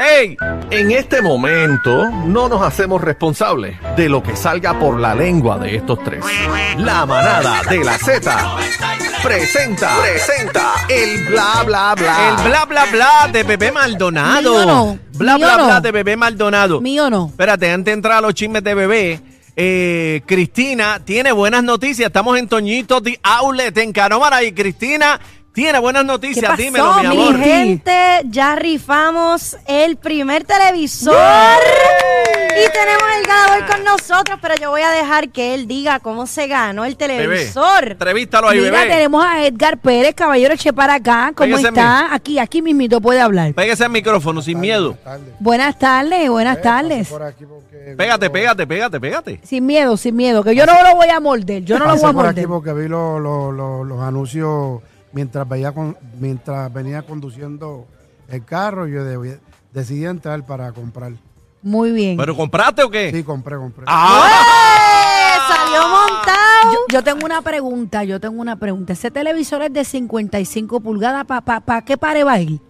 ¡Ey! En este momento no nos hacemos responsables de lo que salga por la lengua de estos tres. La manada de la Z presenta, presenta el bla bla bla. El bla bla bla de Bebé Maldonado. Mío no, Bla mío bla no. bla de Bebé Maldonado. Mío no. Espérate, antes de entrar a los chismes de Bebé, eh, Cristina tiene buenas noticias. Estamos en Toñito de Outlet en Canómara y Cristina tiene buenas ¿Qué noticias. pasó, Dímelo, mi mi amor. gente? Gente, ya rifamos el primer televisor. Y tenemos el ganador con nosotros, pero yo voy a dejar que él diga cómo se ganó el Bebé, televisor. entrevístalo ahí, Mira, Bebé. tenemos a Edgar Pérez, caballero, eche para acá. ¿Cómo Pégase está? Aquí, aquí mismito puede hablar. Pégase el micrófono sin miedo. Buenas tardes, buenas tardes. Por aquí porque Pégate, pégate, pégate, pégate. Sin miedo, sin miedo, que yo no lo voy a morder, yo no lo voy a por aquí morder. porque vi lo- lo- lo- los anuncios mientras veía con- mientras venía conduciendo el carro yo de- decidí entrar para comprar. Muy bien. ¿Pero compraste o qué? Sí, compré, compré. ¡Ah! ¡Eh! ¡Salió montado! Yo, yo tengo una pregunta, yo tengo una pregunta. Ese televisor es de 55 pulgadas, ¿para pa, pa qué pare va a ir?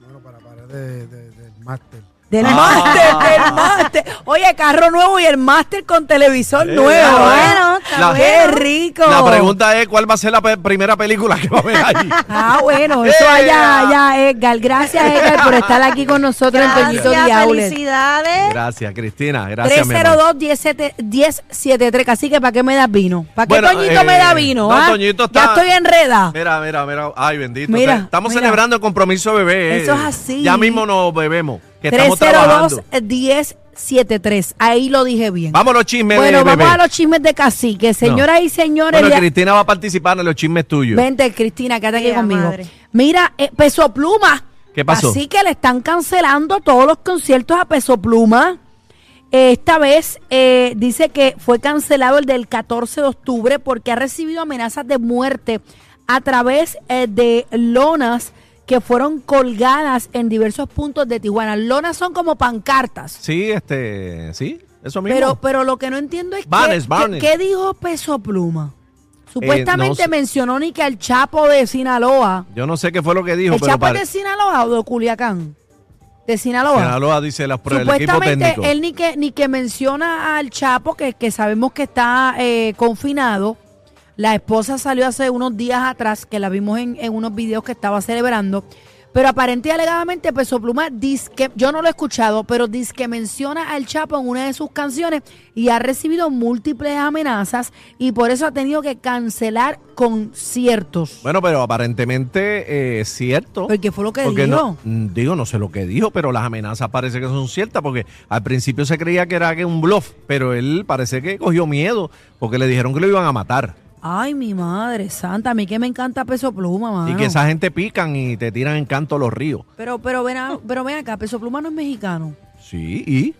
Bueno, para parar de, de- del máster. Del Ah. máster, del máster. Oye, carro nuevo y el máster con televisor Eh, nuevo. ¿eh? Bueno, está La- ¡Qué rico! La pregunta es cuál va a ser la pe- primera película que va a ver allí. Ah, bueno, eso ¡Eh! allá, allá, Edgar. Gracias, Edgar, por estar aquí con nosotros en Toñito Gracias, Diaules. felicidades. Gracias, Cristina. Gracias, mi amor. 302-1073. Así que, ¿para qué me das vino? ¿Para qué Bueno, Toñito eh, me da vino? no, ah? Toñito está- Ya estoy enreda. Mira, mira, mira. Ay, bendito. Mira, O sea, estamos mira. celebrando el compromiso de bebé. eh. Eso es así. Ya mismo nos bebemos. Que estamos trabajando. 302-1073. Ahí lo dije bien. Vamos a los chismes bueno, de vamos bebé. a los chismes de cacique. Señoras y señores, Bueno, ya- Cristina va a participar en los chismes tuyos. vente, Cristina, quédate aquí Ea, conmigo. madre. Mira, eh, Peso Pluma. ¿Qué pasó? Así que le están cancelando todos los conciertos a Peso Pluma. Esta vez eh, dice que fue cancelado el del 14 de octubre porque ha recibido amenazas de muerte a través eh, de lonas que fueron colgadas en diversos puntos de Tijuana. Lonas son como pancartas. Sí, este, sí, eso mismo. Pero, pero lo que no entiendo es Barnes, que, Barnes. ¿qué dijo Peso Pluma? Supuestamente no sé. mencionó ni que el Chapo de Sinaloa. Yo no sé qué fue lo que dijo, ¿El pero Chapo es pare- de Sinaloa o de Culiacán? De Sinaloa. Sinaloa dice las pruebas, el equipo Supuestamente técnico. él ni que, ni que menciona al Chapo, que, que sabemos que está eh, confinado. La esposa salió hace unos días atrás, que la vimos en, en unos videos que estaba celebrando. Pero aparente y alegadamente Peso Pluma dice que, yo no lo he escuchado, pero dice que menciona al Chapo en una de sus canciones y ha recibido múltiples amenazas y por eso ha tenido que cancelar conciertos. Bueno, pero aparentemente eh, es cierto. Porque fue lo que Porque dijo. no- mm, digo, no sé lo que dijo, pero las amenazas parece que son ciertas, porque al principio se creía que era un bluff, pero él parece que cogió miedo, porque le dijeron que lo iban a matar. Ay, mi madre santa, a mí que me encanta Peso Pluma, mano. Y que esa gente pican y te tiran en canto a los ríos. Pero, pero, ven a- pero ven acá, Peso Pluma no es mexicano. Sí, y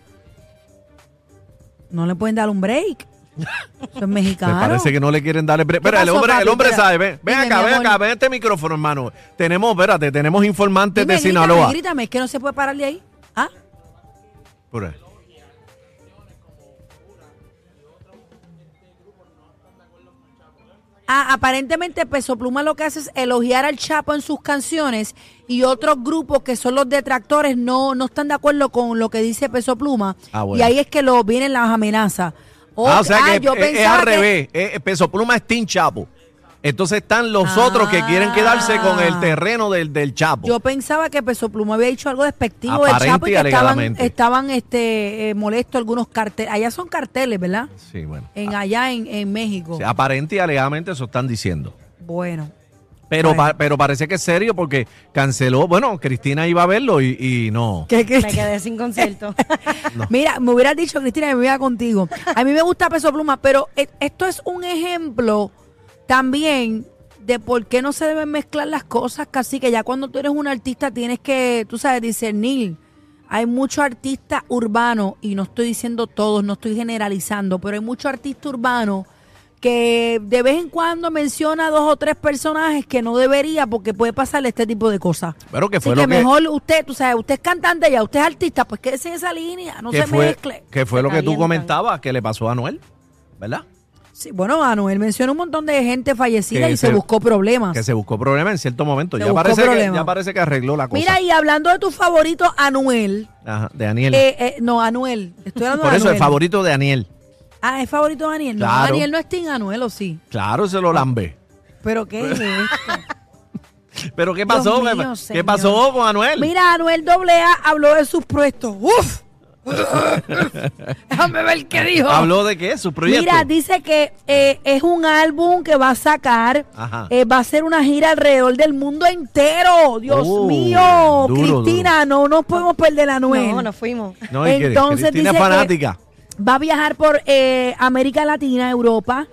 No le pueden dar un break. Eso es me mexicano. parece que no le quieren dar el break. ¿Qué Pero el pasó, hombre, el hombre Espera. sabe, ven, ven Dime, acá, mi ven amor. acá, ven este micrófono, hermano. Tenemos, espérate, tenemos informantes Dime, de Sinaloa. Grítame, es que no se puede parar de ahí. ¿Ah? Por ahí. Ah, aparentemente Peso Pluma lo que hace es elogiar al Chapo en sus canciones y otros grupos que son los detractores no, no están de acuerdo con lo que dice Peso Pluma. Ah, bueno. Y ahí es que lo vienen las amenazas. Ah, o sea que yo es, al revés. Eh, Peso Pluma es Team Chapo. Entonces están los otros que quieren quedarse con el Ah. terreno del, del Chapo. Yo pensaba que Peso Pluma había dicho algo despectivo del Aparente Chapo y y que estaban, alegadamente. estaban este, eh, molestos algunos carteles. Allá son carteles, ¿verdad? Sí, bueno. En, allá en, en México. Sí, aparente y alegadamente eso están diciendo. Bueno. Pero, Bueno. pa- pero parece que es serio porque canceló. Bueno, Cristina iba a verlo y, y no. ¿Qué, qué- Me quedé sin concierto. Mira, me hubieras dicho, Cristina, que me iba contigo. A mí me gusta Peso Pluma, pero e- esto es un ejemplo también de por qué no se deben mezclar las cosas, casi que ya cuando tú eres un artista tienes que, tú sabes, discernir. Hay muchos artistas urbanos, y no estoy diciendo todos, no estoy generalizando, pero hay muchos artistas urbanos que de vez en cuando menciona dos o tres personajes que no debería porque puede pasarle este tipo de cosas. Pero que fue que lo que. mejor usted, tú sabes, usted es cantante ya, usted es artista, pues quédese en esa línea, no que se fue, mezcle. que fue Se lo que tú comentabas que le pasó a Noel, ¿verdad? Sí, bueno, Anuel mencionó un montón de gente fallecida Que y se, se- buscó problemas. Que se buscó problema en cierto momento. Se Ya parece, que, problema. ya parece que arregló la cosa. Mira, y hablando de tu favorito, Anuel. Ajá, de Daniel. eh, eh, no, Anuel. Estoy hablando Por de eso, Anuel. el favorito de Daniel. Ah, es favorito de Daniel. No. Daniel no es Team Anuel, ¿o sí? Claro, se lo lambe. ¿Pero qué es esto? Pero ¿qué pasó? mío, ¿Qué señor. pasó con Anuel? Mira, Anuel AA habló de sus proyectos. ¡Uf! Déjame ver qué dijo. ¿Habló de qué? ¿Su proyecto? Mira, dice que eh, es un álbum que va a sacar. Eh, va a ser una gira alrededor del mundo entero. Dios Oh, mío, duro, Cristina, no nos podemos perder a Anuel. No, nos fuimos. No, que entonces Cristina es dice que- fanática. Va a viajar por eh, América Latina, Europa.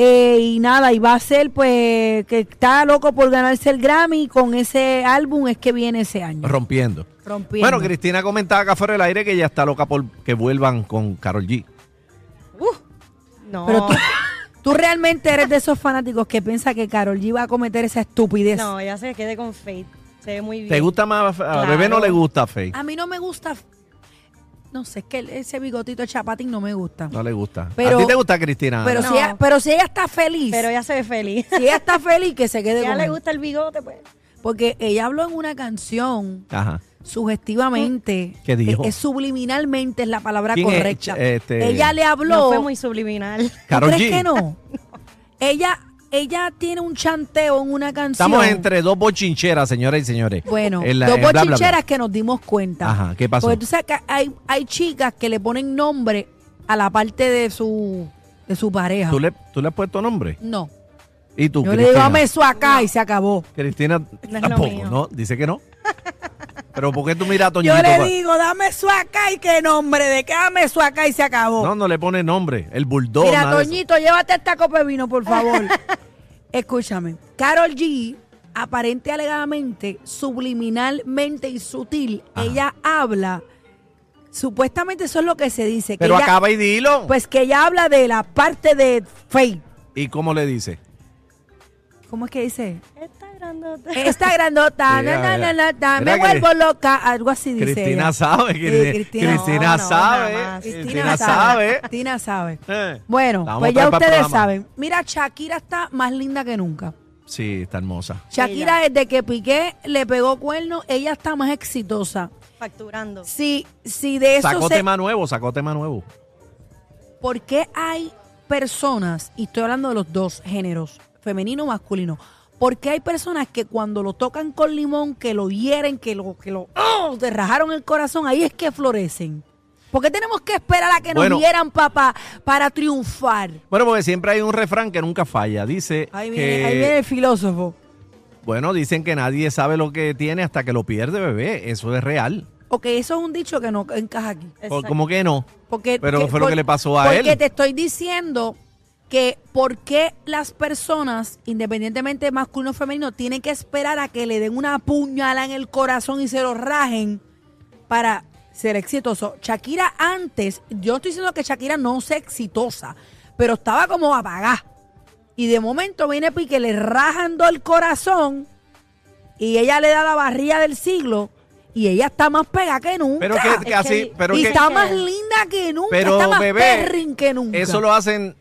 Eh, y nada, y va a ser pues que está loco por ganarse el Grammy. Con ese álbum es que viene ese año. Rompiendo. Rompiendo. Bueno, Cristina comentaba acá fuera del aire que ella está loca por que vuelvan con Carol G. No. Pero tú, tú realmente eres de esos fanáticos que piensa que Carol G va a cometer esa estupidez. No, ya se quede con Faith. Se ve muy bien. ¿Te gusta más? A Claro. Bebé no le gusta Faye. A mí no me gusta. No sé, es que ese bigotito de chapatín no me gusta. No le gusta. Pero- ¿A ti te gusta Cristina? Pero, No. si ella, pero si ella está feliz, Pero ya se ve feliz. si ella está feliz, que se quede ya con le él. gusta el bigote, pues. Porque ella habló en una canción Ajá. sugestivamente. ¿Qué dijo? Es, subliminalmente es la palabra ¿Quién es? correcta. Este- Ella le habló. No fue muy subliminal. ¿Tú Karol crees G. que no? Ella, ella tiene un chanteo en una canción. Estamos entre dos bochincheras, señoras y señores. Bueno, En la- dos en bla, bla, bla. bochincheras que nos dimos cuenta. Ajá, ¿qué pasó? Porque tú sabes que hay, hay chicas que le ponen nombre a la parte de su, de su pareja. ¿Tú le, ¿Tú le has puesto nombre? No. ¿Y tú, Yo le digo, Cristina? dame eso acá y se acabó. Cristina es lo tampoco, mío. ¿no? Dice que no. Pero ¿por qué tú miras a Toñito? Yo le digo, dame eso acá y qué nombre, de qué dame eso acá y se acabó. No, no le pone nombre. El bulldog. Mira. Toñito, llévate esta copa de vino, por favor. Escúchame. Carol G, aparente y alegadamente, subliminalmente y sutil, ella habla. Supuestamente eso es lo que se dice. Que Pero ella- acaba y dilo. Pues que ella habla de la parte de Faith. ¿Y cómo le dice? ¿Cómo es que dice? Está grandota. Grandota, na, na, na, na, mira me que- vuelvo loca, algo así dice Cristina ella. sabe. Sí, Cristina, Cristina. Cristina No, no, sabe. Cristina, sabe. Cristina sabe. Eh, Bueno, pues ya ustedes saben. Mira, Shakira está más linda que nunca. Sí, está hermosa. Shakira, desde que Piqué le pegó cuerno, ella está más exitosa. Facturando. Si, si de eso Sacó se... tema nuevo, sacó tema nuevo. ¿Por qué hay personas, y estoy hablando de los dos géneros, femenino o masculino, ¿por qué hay personas que cuando lo tocan con limón, que lo hieren, que lo, que lo, ¡oh! te rajaron el corazón, ahí es que florecen? ¿Por qué tenemos que esperar a que Bueno. nos hieran papá para triunfar? Bueno, porque siempre hay un refrán que nunca falla. Dice Ahí que, viene, ahí viene el filósofo. bueno, dicen que nadie sabe lo que tiene hasta que lo pierde, bebé. Eso es real. Ok, eso es un dicho que no encaja aquí. Exacto. ¿Cómo que no? Porque, Pero que- fue lo por- que le pasó a porque él. te estoy diciendo que por qué las personas, independientemente de masculino o femenino, tienen que esperar a que le den una puñalada en el corazón y se lo rajen para ser exitoso. Shakira antes, yo estoy diciendo que Shakira no sea exitosa, pero estaba como apagada. Y de momento viene Pique, le rajando el corazón y ella le da la barriga del siglo y ella está más pegada que nunca. Pero que, así, pero y que, está más linda que nunca, pero está más bebé, perrin que nunca. eso lo hacen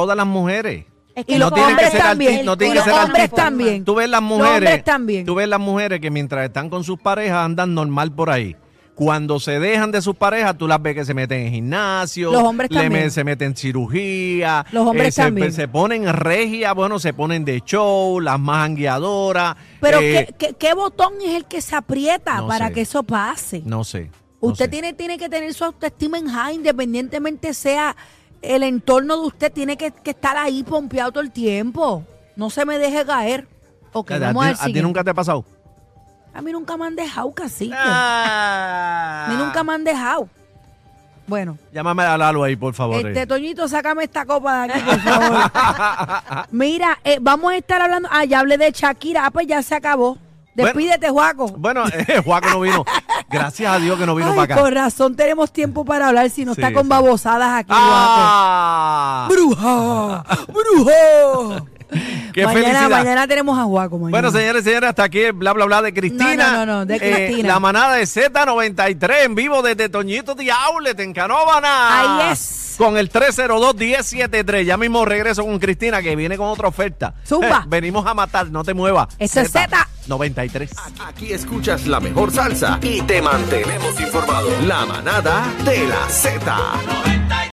todas las mujeres. Es Y que los no tiene que hombres ser también. no tiene y que los ser hombres artista. también. Tú ves las Los mujeres, hombres también. tú ves las mujeres que mientras están con sus parejas andan normal por ahí. Cuando se dejan de sus parejas, tú las ves que se meten en gimnasio, Los hombres le también. me- se meten en cirugía, Los hombres se, también. se ponen regia, bueno, se ponen de show, las más anguiadoras. Pero eh, ¿qué, qué, qué botón es el que se aprieta no para sé. que eso pase? No sé. no usted sé. tiene, tiene que tener su autoestima en high, independientemente sea el entorno de usted, tiene que, que estar ahí pompeado todo el tiempo. No se me deje caer. Ok, ¿A, vamos ti- al a ti siguiente. nunca te ha pasado? A mí nunca me han dejado, cacique. Ah. A mí nunca me han dejado. Bueno, Llámame a Lalo ahí, por favor. Este, eh. Toñito, sácame esta copa de aquí, por favor. Mira, eh, vamos a estar hablando. Ah, ya hablé de Shakira. Ah, pues ya se acabó. Despídete, Juaco. Bueno, eh, Juaco no vino. Gracias a Dios que no vino Ay, para acá. con razón tenemos tiempo para hablar si no Sí, está con sí. babosadas aquí, ¡Ah! ¡Bruja! ¡Bruja! ¡Qué mañana, felicidad! mañana tenemos a Juaco. mañana. Bueno, señores y señores, hasta aquí bla, bla, bla de Cristina. No, no, no, no, de Eh, Cristina. la manada de Z93 en vivo desde Toñito Diablet en Canóvana. Ahí es. Con el 302-1073. Ya mismo regreso con Cristina que viene con otra oferta. Zumba. venimos a matar, no te muevas. Esto es Zeta. 93. Aquí escuchas la mejor salsa y te mantenemos informado. La manada de la Z.